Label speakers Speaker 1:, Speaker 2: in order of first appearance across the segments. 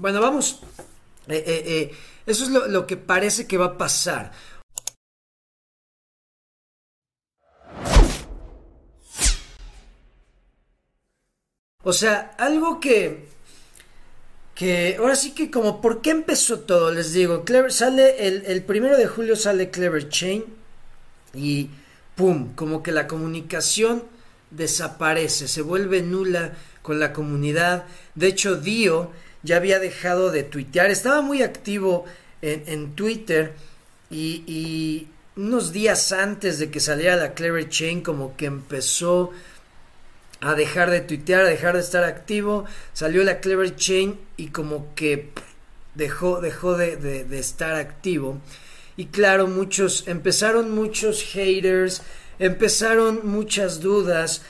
Speaker 1: Bueno, vamos. Eh, eh, eh, eso es lo, lo que parece que va a pasar. O sea, algo que. Que ahora sí que, como, ¿por qué empezó todo? Les digo, Clever sale el, el primero de julio sale Clever Chain y ¡pum! Como que la comunicación desaparece, se vuelve nula con la comunidad. De hecho, Dio ya había dejado de tuitear, estaba muy activo en, en Twitter y, unos días antes de que saliera la Clever Chain, como que empezó a dejar de tuitear, a dejar de estar activo, salió la Clever Chain y como que dejó, dejó de, de, de estar activo. Y claro, muchos, empezaron muchos haters, empezaron muchas dudas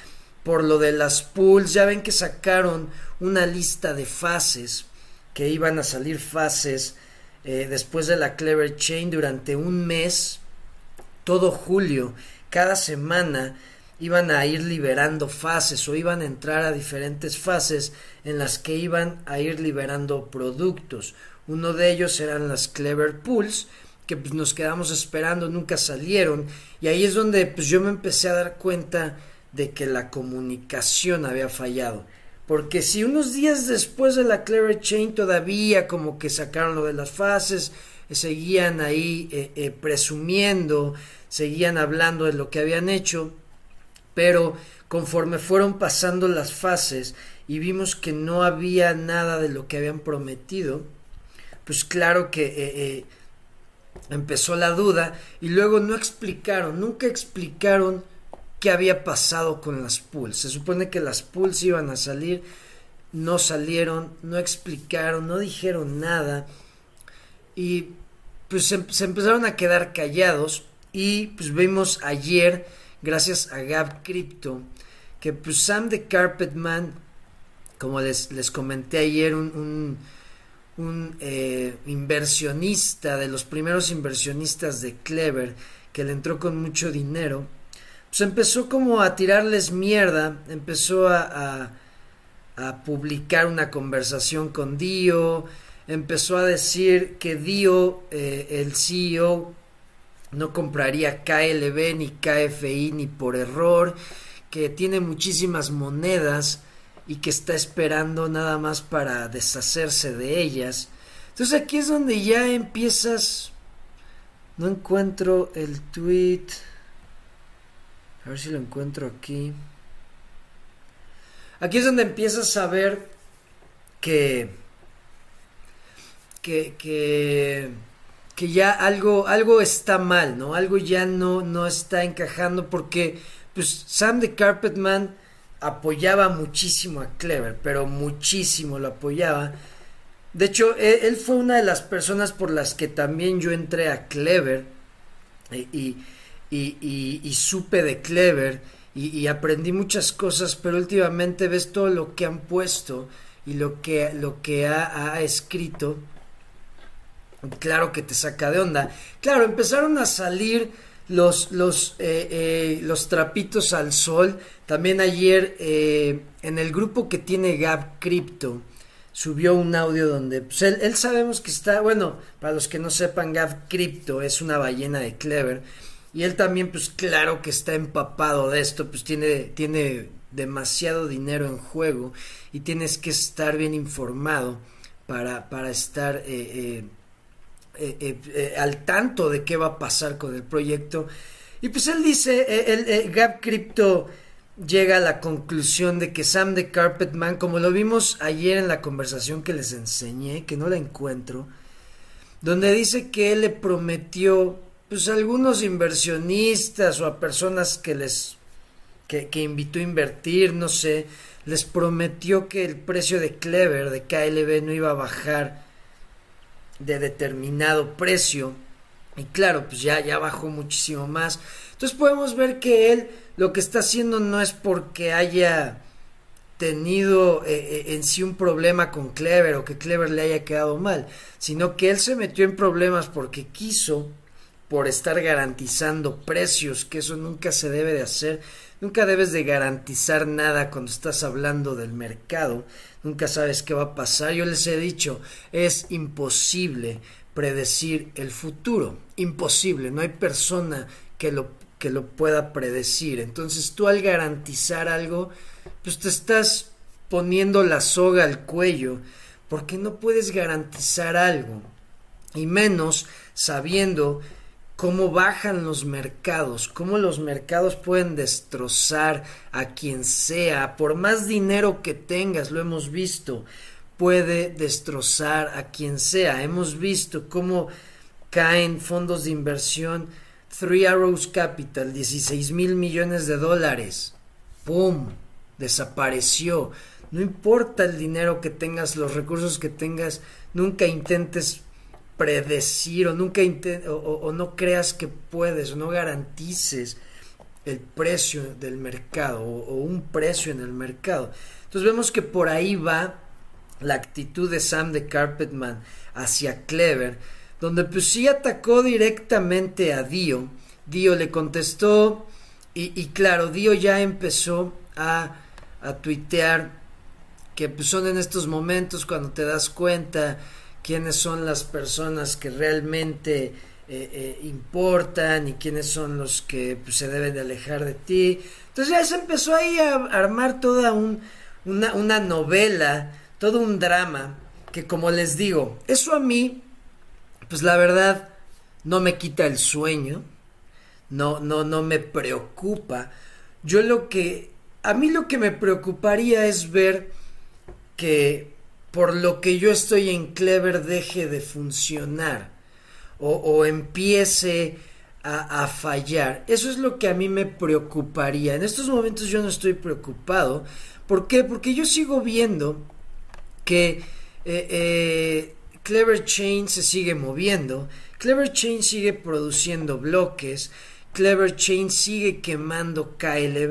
Speaker 1: por lo de las pools. Ya ven que sacaron una lista de fases, que iban a salir fases eh, después de la Clever Chain durante un mes, todo julio, cada semana iban a ir liberando fases o iban a entrar a diferentes fases en las que iban a ir liberando productos. Uno de ellos eran las Clever Pools, que pues, nos quedamos esperando, nunca salieron. Y ahí es donde pues, yo me empecé a dar cuenta de que la comunicación había fallado. Porque si unos días después de la Clever Chain todavía como que sacaron lo de las fases, seguían ahí eh, eh, presumiendo, seguían hablando de lo que habían hecho, pero conforme fueron pasando las fases y vimos que no había nada de lo que habían prometido, pues claro que eh, eh, empezó la duda y luego no explicaron, nunca explicaron qué había pasado con las pools. Se supone que las pools iban a salir, no salieron, no explicaron, no dijeron nada y pues se, empezaron a quedar callados y pues vimos ayer gracias a Gab Crypto, que pues Sam the Carpetman, como les, les comenté ayer, un, un, un eh, inversionista, de los primeros inversionistas de Clever, que le entró con mucho dinero, pues empezó como a tirarles mierda, empezó a, a, publicar una conversación con Dio, empezó a decir que Dio, eh, el CEO, no compraría KLB ni KFI ni por error, que tiene muchísimas monedas y que está esperando nada más para deshacerse de ellas. Entonces aquí es donde ya empiezas... No encuentro el tweet. A ver si lo encuentro aquí. Aquí es donde empiezas a ver que... Que... que que ya algo, algo está mal, ¿no? Algo ya no, no está encajando porque pues Sam the Carpetman apoyaba muchísimo a Clever, pero muchísimo lo apoyaba. De hecho, él, él fue una de las personas por las que también yo entré a Clever y, y, y, supe de Clever y, aprendí muchas cosas, pero últimamente ves todo lo que han puesto y lo que, lo que ha, ha escrito claro que te saca de onda. Claro, empezaron a salir los, los, eh, eh, los trapitos al sol. También ayer eh, en el grupo que tiene Gab Crypto subió un audio donde pues, él, él, sabemos que está, bueno, para los que no sepan, Gab Crypto es una ballena de Clever. Y él también, pues claro que está empapado de esto, pues tiene, tiene demasiado dinero en juego y tienes que estar bien informado para, para estar... Eh, eh, eh, al tanto de qué va a pasar con el proyecto. Y pues él dice, el Gap Crypto llega a la conclusión de que Sam the Carpetman, como lo vimos ayer en la conversación que les enseñé, que no la encuentro, donde dice que él le prometió pues algunos inversionistas o a personas que les que, invitó a invertir, no sé, les prometió que el precio de Clever, de KLB, no iba a bajar de determinado precio. Y claro, pues ya, ya bajó muchísimo más. Entonces podemos ver que él lo que está haciendo no es porque haya tenido eh, en sí un problema con Clever o que Clever le haya quedado mal, sino que él se metió en problemas porque quiso por estar garantizando precios, que eso nunca se debe de hacer. Nunca debes de garantizar nada cuando estás hablando del mercado. Nunca sabes qué va a pasar. Yo les he dicho, es imposible predecir el futuro. Imposible. No hay persona que lo, que lo pueda predecir. Entonces tú al garantizar algo, pues te estás poniendo la soga al cuello porque no puedes garantizar algo. Y menos sabiendo cómo bajan los mercados, cómo los mercados pueden destrozar a quien sea, por más dinero que tengas, lo hemos visto, puede destrozar a quien sea. Hemos visto cómo caen fondos de inversión, Three Arrows Capital, 16 mil millones de dólares. ¡Pum! Desapareció. No importa el dinero que tengas, los recursos que tengas, nunca intentes predecir o nunca o, no creas que puedes o no garantices el precio del mercado o, un precio en el mercado. Entonces vemos que por ahí va la actitud de Sam de Carpetman hacia Clever, donde pues sí atacó directamente a Dio. Dio le contestó y, claro, Dio ya empezó a, a tuitear que pues, son en estos momentos cuando te das cuenta quiénes son las personas que realmente eh, eh, importan y quiénes son los que pues, se deben de alejar de ti. Entonces ya se empezó ahí a armar toda un, una, una novela, todo un drama, que como les digo, eso a mí, pues la verdad, no me quita el sueño, no, no, no me preocupa. Yo lo que, a mí lo que me preocuparía es ver que por lo que yo estoy en Clever deje de funcionar o, empiece a, fallar. Eso es lo que a mí me preocuparía. En estos momentos yo no estoy preocupado. ¿Por qué? Porque yo sigo viendo que eh, eh, Clever Chain se sigue moviendo. Clever Chain sigue produciendo bloques. Clever Chain sigue quemando KLB.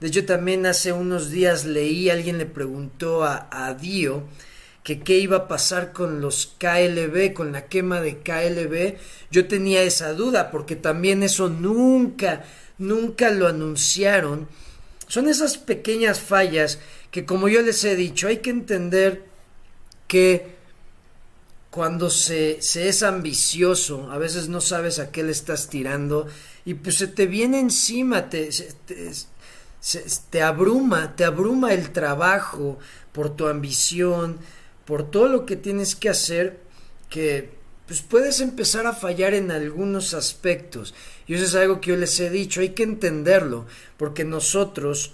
Speaker 1: De hecho, también hace unos días leí, alguien le preguntó a, a Dio que qué iba a pasar con los KLB, con la quema de KLB, yo tenía esa duda, porque también eso nunca, nunca lo anunciaron. Son esas pequeñas fallas que, como yo les he dicho, hay que entender que cuando se, se es ambicioso, a veces no sabes a qué le estás tirando y pues se te viene encima, te, te, te abruma, te abruma el trabajo por tu ambición, por todo lo que tienes que hacer que pues puedes empezar a fallar en algunos aspectos. Y eso es algo que yo les he dicho, hay que entenderlo, porque nosotros,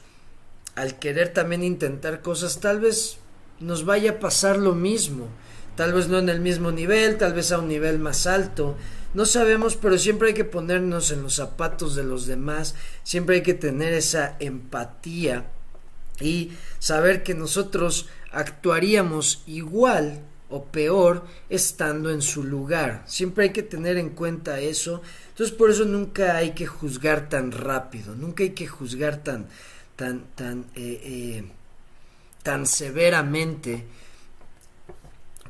Speaker 1: al querer también intentar cosas, tal vez nos vaya a pasar lo mismo. Tal vez no en el mismo nivel, tal vez a un nivel más alto. No sabemos, pero siempre hay que ponernos en los zapatos de los demás, siempre hay que tener esa empatía y saber que nosotros actuaríamos igual o peor estando en su lugar. Siempre hay que tener en cuenta eso. Entonces por eso nunca hay que juzgar tan rápido, nunca hay que juzgar tan, tan, tan, eh, eh, tan severamente,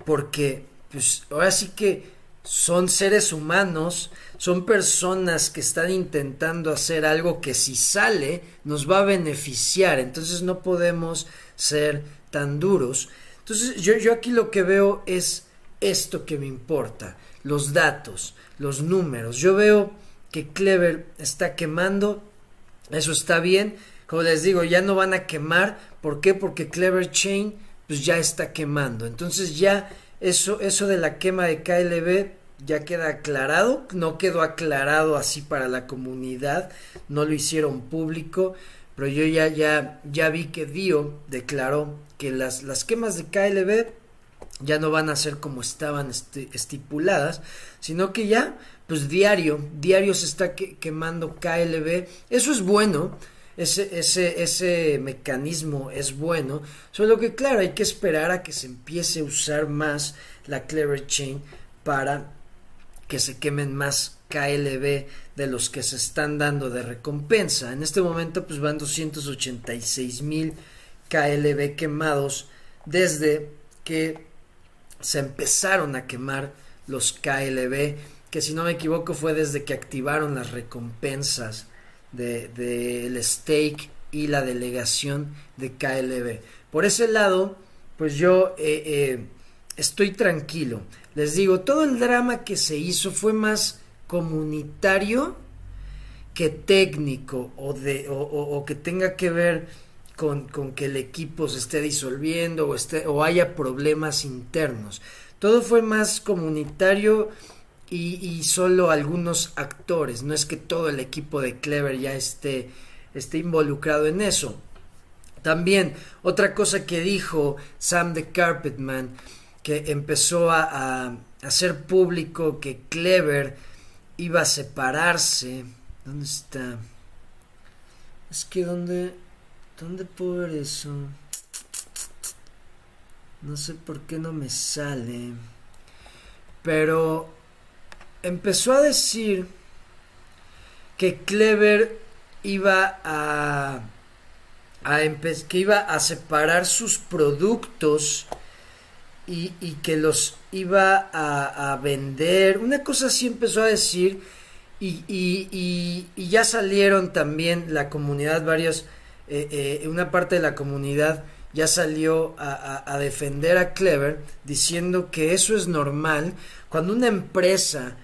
Speaker 1: porque pues ahora sí que son seres humanos, son personas que están intentando hacer algo que si sale nos va a beneficiar, entonces no podemos ser tan duros. Entonces yo, yo aquí lo que veo es esto que me importa, los datos, los números. Yo veo que Clever está quemando, eso está bien. Como les digo, ya no van a quemar. ¿Por qué? Porque Clever Chain pues ya está quemando. Entonces ya eso, eso de la quema de KLB ya queda aclarado. No quedó aclarado así para la comunidad. No lo hicieron público. Pero yo ya, ya, ya vi que Dio declaró que las, las quemas de KLB ya no van a ser como estaban estipuladas, sino que ya, pues diario, diario se está quemando KLB. Eso es bueno, ese, ese, ese mecanismo es bueno, solo que claro, hay que esperar a que se empiece a usar más la Clever Chain para que se quemen más KLB de los que se están dando de recompensa. En este momento pues van 286 mil KLB quemados desde que se empezaron a quemar los KLB que si no me equivoco fue desde que activaron las recompensas del de, stake y la delegación de KLB. Por ese lado, pues yo eh, eh, estoy tranquilo. Les digo, todo el drama que se hizo fue más comunitario que técnico o, de, o, que tenga que ver con, con, que el equipo se esté disolviendo o, esté, o haya problemas internos. Todo fue más comunitario y, solo algunos actores. No es que todo el equipo de Clever ya esté, esté involucrado en eso. También otra cosa que dijo Sam the Carpetman, que empezó a, hacer público que Clever iba a separarse. ¿Dónde está? Es que ¿dónde, dónde puedo ver eso? No sé por qué no me sale. Pero empezó a decir que Clever iba a, a que iba a separar sus productos y, que los iba a, vender. Una cosa así empezó a decir y, y, y ya salieron también la comunidad, varios, eh, eh, una parte de la comunidad ya salió a, a, defender a Clever diciendo que eso es normal. Cuando una empresa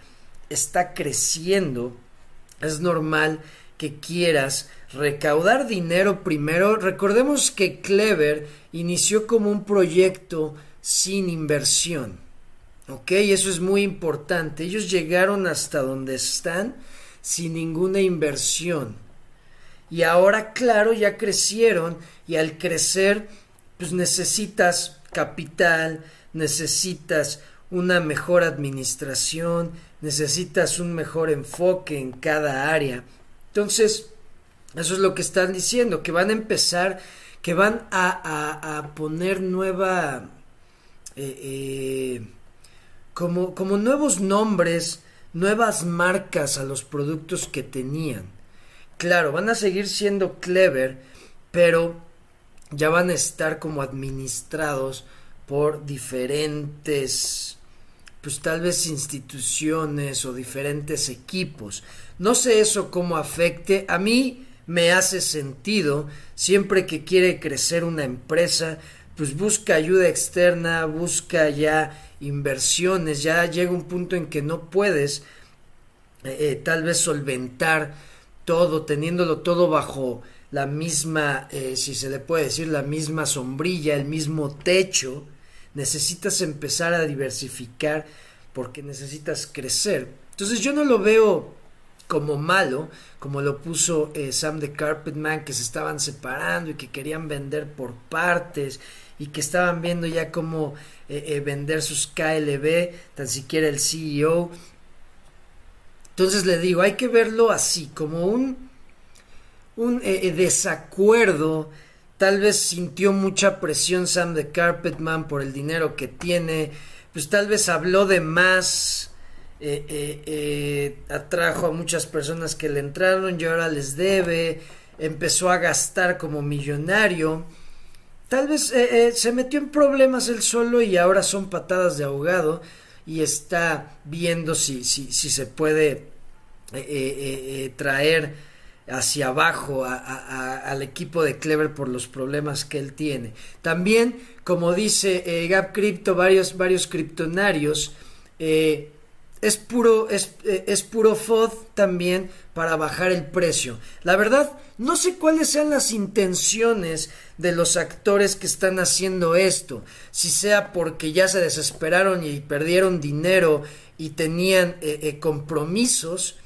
Speaker 1: está creciendo, es normal que quieras recaudar dinero primero. Recordemos que Clever inició como un proyecto sin inversión. ¿Ok? Eso es muy importante. Ellos llegaron hasta donde están sin ninguna inversión. Y ahora, claro, ya crecieron y al crecer, pues necesitas capital, necesitas una mejor administración, necesitas un mejor enfoque en cada área. Entonces, eso es lo que están diciendo, que van a empezar, que van a, poner nueva, eh, eh, como, como nuevos nombres, nuevas marcas a los productos que tenían. Claro, van a seguir siendo clever, pero ya van a estar como administrados por diferentes pues tal vez instituciones o diferentes equipos. No sé eso cómo afecte. A mí me hace sentido siempre que quiere crecer una empresa, pues busca ayuda externa, busca ya inversiones, ya llega un punto en que no puedes eh, eh, tal vez solventar todo, teniéndolo todo bajo la misma, eh, si se le puede decir, la misma sombrilla, el mismo techo, necesitas empezar a diversificar porque necesitas crecer. Entonces yo no lo veo como malo, como lo puso eh, Sam the Carpetman, que se estaban separando y que querían vender por partes y que estaban viendo ya cómo eh, eh, vender sus KLB, tan siquiera el CEO. Entonces le digo, hay que verlo así, como un, un desacuerdo Tal vez sintió mucha presión Sam de Carpetman por el dinero que tiene. Pues tal vez habló de más. Eh, eh, eh, atrajo a muchas personas que le entraron y ahora les debe. Empezó a gastar como millonario. Tal vez se metió en problemas él solo y ahora son patadas de ahogado y está viendo si, si, si se puede traer hacia abajo al equipo de Clever por los problemas que él tiene. También, como dice eh, Gap Crypto, varios, varios criptonarios, eh, es puro, es, eh, es puro FOD también para bajar el precio. La verdad, no sé cuáles sean las intenciones de los actores que están haciendo esto. Si sea porque ya se desesperaron y perdieron dinero y tenían compromisos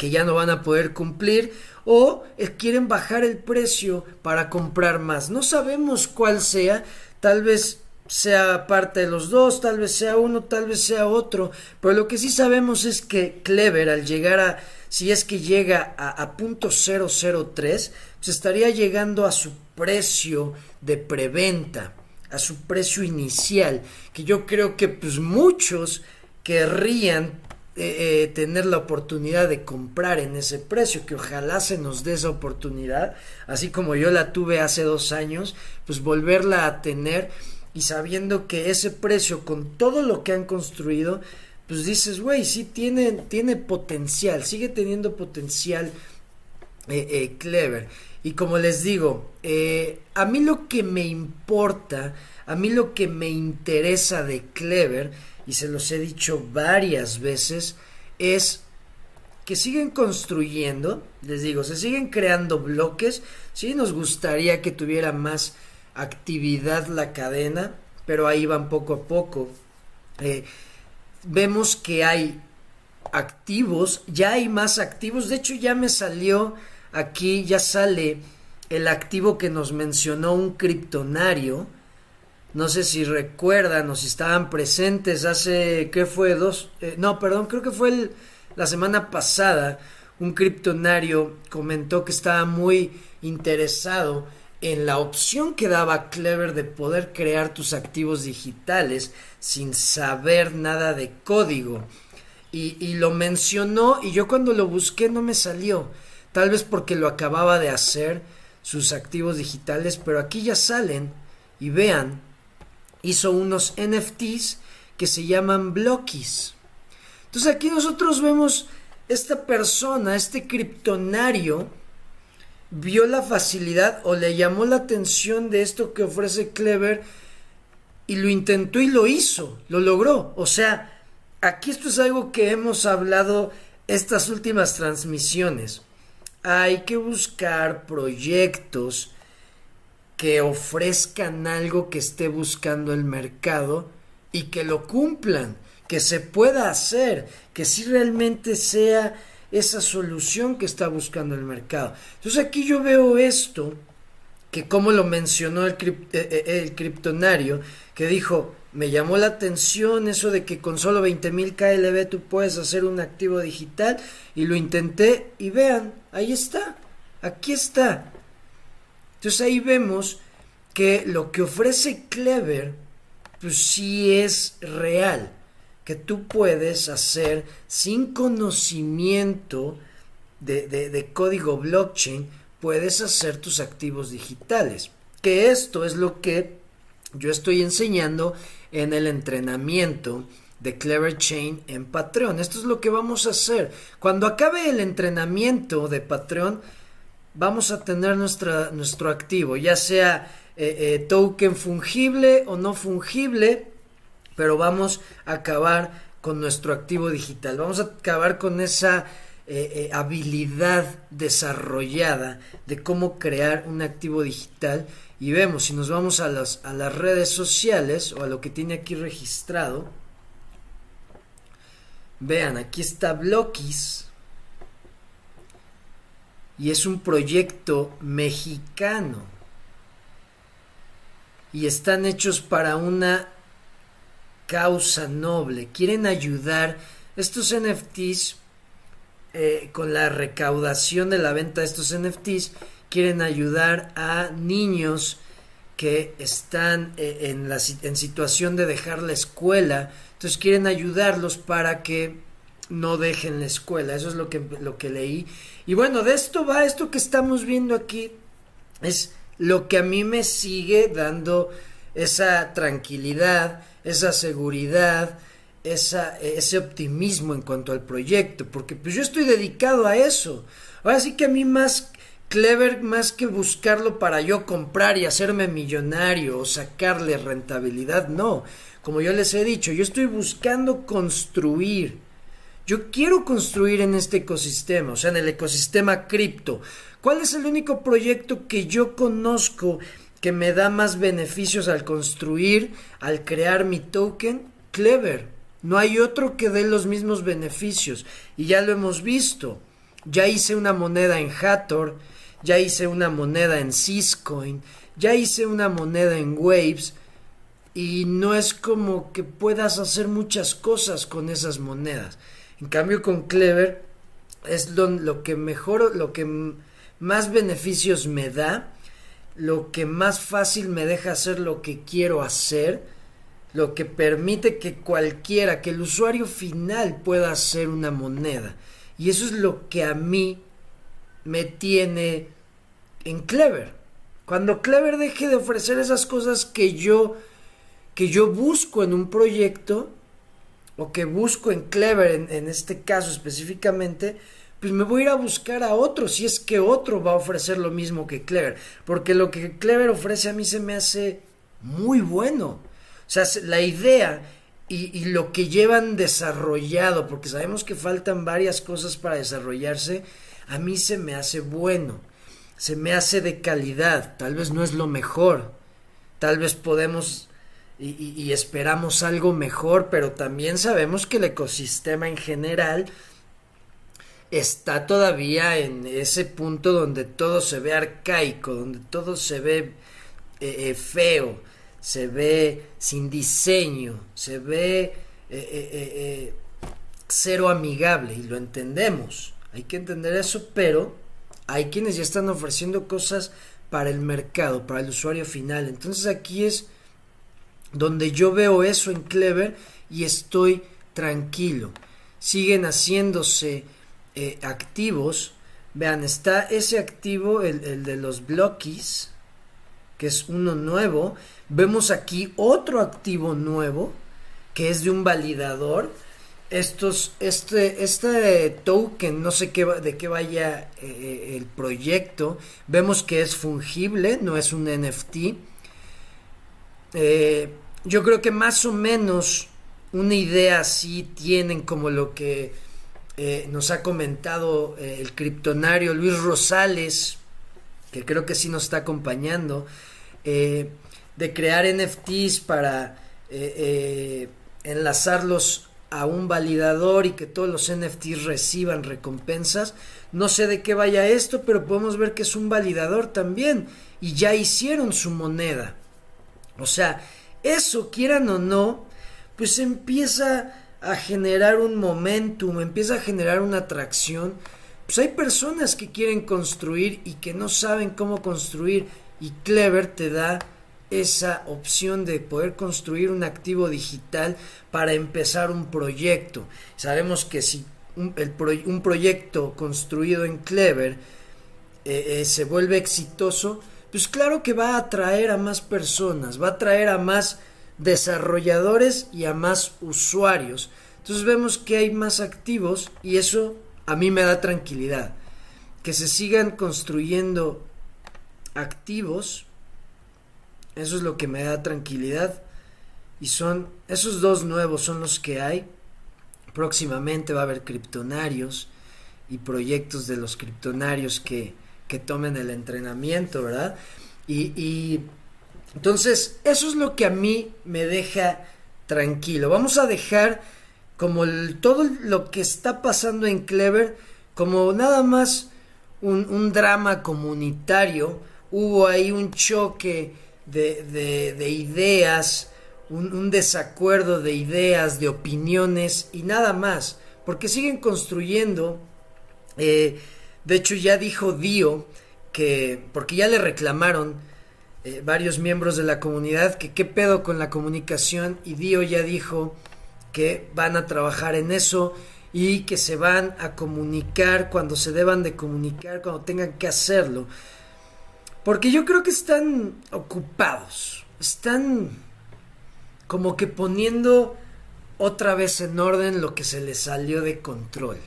Speaker 1: que ya no van a poder cumplir o quieren bajar el precio para comprar más. No sabemos cuál sea, tal vez sea parte de los dos, tal vez sea uno, tal vez sea otro, pero lo que sí sabemos es que Clever al llegar a, si es que llega a, punto 003, se estaría llegando a su precio de preventa, a su precio inicial, que yo creo que pues muchos querrían eh, eh, tener la oportunidad de comprar en ese precio, que ojalá se nos dé esa oportunidad, así como yo la tuve hace dos años, pues volverla a tener y sabiendo que ese precio con todo lo que han construido, pues dices, güey, sí tiene, tiene potencial, sigue teniendo potencial eh, Clever. Y como les digo, a mí lo que me importa, a mí lo que me interesa de Clever, y se los he dicho varias veces, es que siguen construyendo, les digo, se siguen creando bloques, sí nos gustaría que tuviera más actividad la cadena, pero ahí van poco a poco. Eh, vemos que hay activos, ya hay más activos, de hecho ya me salió aquí, ya sale el activo que nos mencionó un criptonario, no sé si recuerdan o si estaban presentes hace, ¿qué fue? Dos, eh, no, perdón, creo que fue la semana pasada, un criptonario comentó que estaba muy interesado en la opción que daba Clever de poder crear tus activos digitales sin saber nada de código. Y, y, lo mencionó y yo cuando lo busqué no me salió. Tal vez porque lo acababa de hacer sus activos digitales, pero aquí ya salen y vean, hizo unos NFTs que se llaman Blockies. Entonces aquí nosotros vemos esta persona, este criptonario, vio la facilidad o le llamó la atención de esto que ofrece Clever y lo intentó y lo hizo, lo logró. O sea, aquí esto es algo que hemos hablado estas últimas transmisiones. Hay que buscar proyectos que ofrezcan algo que esté buscando el mercado y que lo cumplan, que se pueda hacer, que si realmente sea esa solución que está buscando el mercado. Entonces aquí yo veo esto, que como lo mencionó el, eh, eh, criptonario, que dijo, me llamó la atención eso de que con solo 20 mil KLB tú puedes hacer un activo digital y lo intenté y vean, ahí está, aquí está. Entonces ahí vemos que lo que ofrece Clever, pues sí es real que tú puedes hacer sin conocimiento de, código blockchain, puedes hacer tus activos digitales. Que esto es lo que yo estoy enseñando en el entrenamiento de Clever Chain en Patreon. Esto es lo que vamos a hacer. Cuando acabe el entrenamiento de Patreon, vamos a tener nuestro activo, ya sea eh, eh, token fungible o no fungible pero vamos a acabar con nuestro activo digital, vamos a acabar con esa eh, habilidad desarrollada de cómo crear un activo digital. Y vemos si nos vamos a las, a las redes sociales o a lo que tiene aquí registrado vean aquí está Blockis y es un proyecto mexicano. Y están hechos para una causa noble, quieren ayudar estos NFTs eh, con la recaudación de la venta de estos NFTs, quieren ayudar a niños que están eh, en, la, en situación de dejar la escuela, entonces quieren ayudarlos para que no dejen la escuela, eso es lo que, lo que leí. Y bueno, de esto va, esto que estamos viendo aquí es lo que a mí me sigue dando esa tranquilidad, esa seguridad, esa, ese optimismo en cuanto al proyecto, porque pues yo estoy dedicado a eso. Ahora sí que a mí más clever, más que buscarlo para yo comprar y hacerme millonario o sacarle rentabilidad, no. Como yo les he dicho, yo estoy buscando construir. Yo quiero construir en este ecosistema, o sea, en el ecosistema cripto. ¿Cuál es el único proyecto que yo conozco que me da más beneficios al construir, al crear mi token, Clever. No hay otro que dé los mismos beneficios. Y ya lo hemos visto. Ya hice una moneda en Hathor, ya hice una moneda en Syscoin, ya hice una moneda en Waves. Y no es como que puedas hacer muchas cosas con esas monedas. En cambio con Clever es lo, que mejor, lo que más beneficios me da lo que más fácil me deja hacer lo que quiero hacer, lo que permite que cualquiera, que el usuario final pueda hacer una moneda. Y eso es lo que a mí me tiene en Clever. Cuando Clever deje de ofrecer esas cosas que yo que yo busco en un proyecto, o que busco en Clever, en, este caso específicamente, pues me voy a ir a buscar a otro, si es que otro va a ofrecer lo mismo que Clever, porque lo que Clever ofrece a mí se me hace muy bueno. O sea, la idea y, lo que llevan desarrollado, porque sabemos que faltan varias cosas para desarrollarse, a mí se me hace bueno, se me hace de calidad, tal vez no es lo mejor, tal vez podemos y, esperamos algo mejor, pero también sabemos que el ecosistema en general está todavía en ese punto donde todo se ve arcaico, donde todo se ve eh, eh, feo, se ve sin diseño, se ve eh, cero amigable y lo entendemos. Hay que entender eso, pero hay quienes ya están ofreciendo cosas para el mercado, para el usuario final. Entonces aquí es donde yo veo eso en Clever y estoy tranquilo. Siguen haciéndose eh, activos, vean, está ese activo, el, de los blockies, que es uno nuevo. Vemos aquí otro activo nuevo, que es de un validador. Estos, este, este token, no sé qué, de qué vaya eh, el proyecto, vemos que es fungible, no es un NFT. Eh, yo creo que más o menos una idea así tienen como lo que eh, nos ha comentado eh, el criptonario Luis Rosales, que creo que sí nos está acompañando, de crear NFTs para enlazarlos a un validador y que todos los NFTs reciban recompensas. No sé de qué vaya esto, pero podemos ver que es un validador también y ya hicieron su moneda. O sea, eso, quieran o no, pues empieza a generar un momentum, empieza a generar una atracción, pues hay personas que quieren construir y que no saben cómo construir y Clever te da esa opción de poder construir un activo digital para empezar un proyecto. Sabemos que si un, proyecto construido en Clever eh, eh, se vuelve exitoso, pues claro que va a atraer a más personas, va a atraer a más desarrolladores y a más usuarios. Entonces vemos que hay más activos y eso a mí me da tranquilidad. Que se sigan construyendo activos, eso es lo que me da tranquilidad. Y son esos dos nuevos son los que hay. Próximamente va a haber criptonarios y proyectos de los criptonarios que, que tomen el entrenamiento, ¿verdad? Y, y entonces, eso es lo que a mí me deja tranquilo. Vamos a dejar como todo lo que está pasando en Clever como nada más un, drama comunitario. Hubo ahí un choque de, ideas, un, desacuerdo de ideas, de opiniones y nada más. Porque siguen construyendo. Eh, de hecho, ya dijo Dio que, porque ya le reclamaron eh, varios miembros de la comunidad que qué pedo con la comunicación y Dio ya dijo que van a trabajar en eso y que se van a comunicar cuando se deban de comunicar, cuando tengan que hacerlo. Porque yo creo que están ocupados, están como que poniendo otra vez en orden lo que se les salió de control.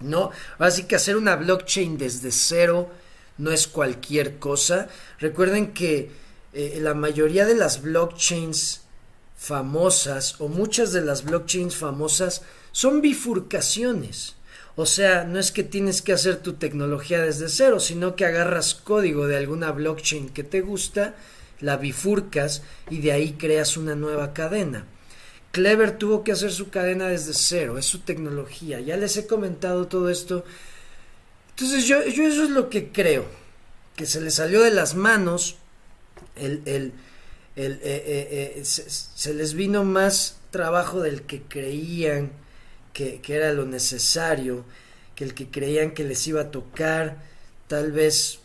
Speaker 1: ¿No? Así que hacer una blockchain desde cero, no es cualquier cosa. Recuerden que eh, la mayoría de las blockchains famosas o muchas de las blockchains famosas son bifurcaciones. O sea, no es que tienes que hacer tu tecnología desde cero, sino que agarras código de alguna blockchain que te gusta, la bifurcas y de ahí creas una nueva cadena. Clever tuvo que hacer su cadena desde cero, es su tecnología. Ya les he comentado todo esto entonces yo, eso es lo que creo, que se le salió de las manos, el, el, el eh, eh, eh, se, les vino más trabajo del que creían que, que, era lo necesario, que el que creían que les iba a tocar, tal vez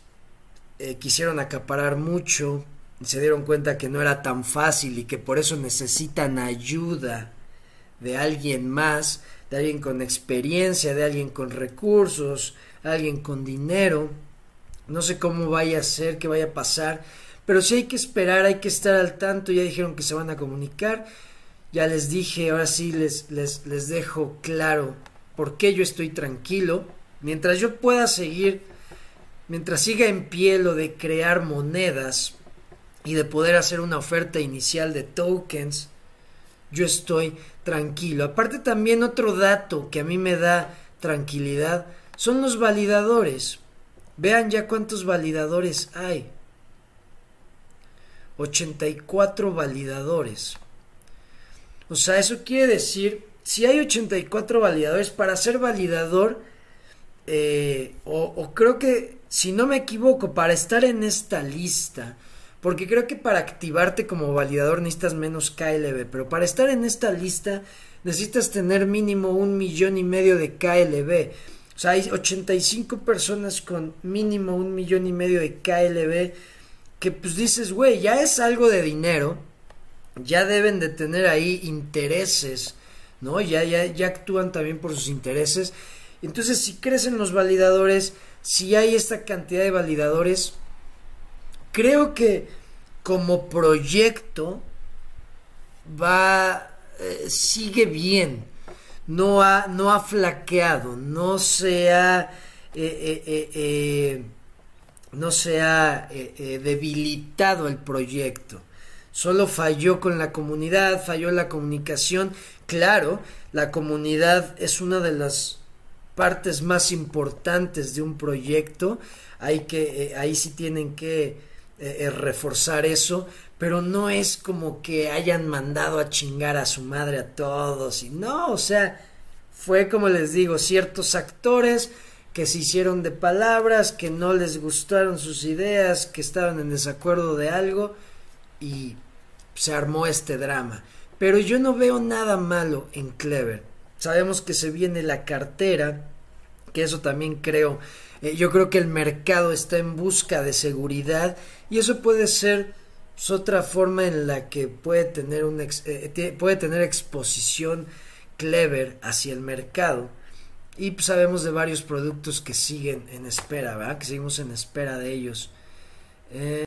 Speaker 1: quisieron acaparar mucho, se dieron cuenta que no era tan fácil y que por eso necesitan ayuda de alguien más, de alguien con experiencia, de alguien con recursos, alguien con dinero. No sé cómo vaya a ser, qué vaya a pasar, pero sí hay que esperar, hay que estar al tanto. Ya dijeron que se van a comunicar. Ya les dije, ahora sí les, les, les dejo claro por qué yo estoy tranquilo. Mientras yo pueda seguir, mientras siga en pie lo de crear monedas y de poder hacer una oferta inicial de tokens, yo estoy tranquilo. Aparte también otro dato que a mí me da tranquilidad son los validadores. Vean ya cuántos validadores hay. 84 validadores. O sea, eso quiere decir, si hay 84 validadores, para ser validador, eh, o, creo que, si no me equivoco, para estar en esta lista, porque creo que para activarte como validador necesitas menos KLB, pero para estar en esta lista necesitas tener mínimo un millón y medio de KLB. O sea, hay 85 personas con mínimo un millón y medio de KLB que pues dices, güey, ya es algo de dinero, ya deben de tener ahí intereses, ¿no? Ya, ya, ya actúan también por sus intereses. Entonces, si crecen los validadores, si hay esta cantidad de validadores, creo que como proyecto va, eh, sigue bien no ha, no ha flaqueado, no se ha, eh, eh, eh, no se ha debilitado el proyecto. Solo falló con la comunidad, falló la comunicación. Claro, la comunidad es una de las partes más importantes de un proyecto. Hay que, ahí sí tienen que reforzar eso, pero no es como que hayan mandado a chingar a su madre a todos y no, o sea, fue como les digo, ciertos actores que se hicieron de palabras, que no les gustaron sus ideas, que estaban en desacuerdo de algo y se armó este drama. Pero yo no veo nada malo en Clever. Sabemos que se viene la cartera, que eso también creo, eh, yo creo que el mercado está en busca de seguridad y eso puede ser es otra forma en la que puede tener, un eh, puede tener exposición clever hacia el mercado. Y pues, sabemos de varios productos que siguen en espera, ¿verdad? Que seguimos en espera de ellos. Eh,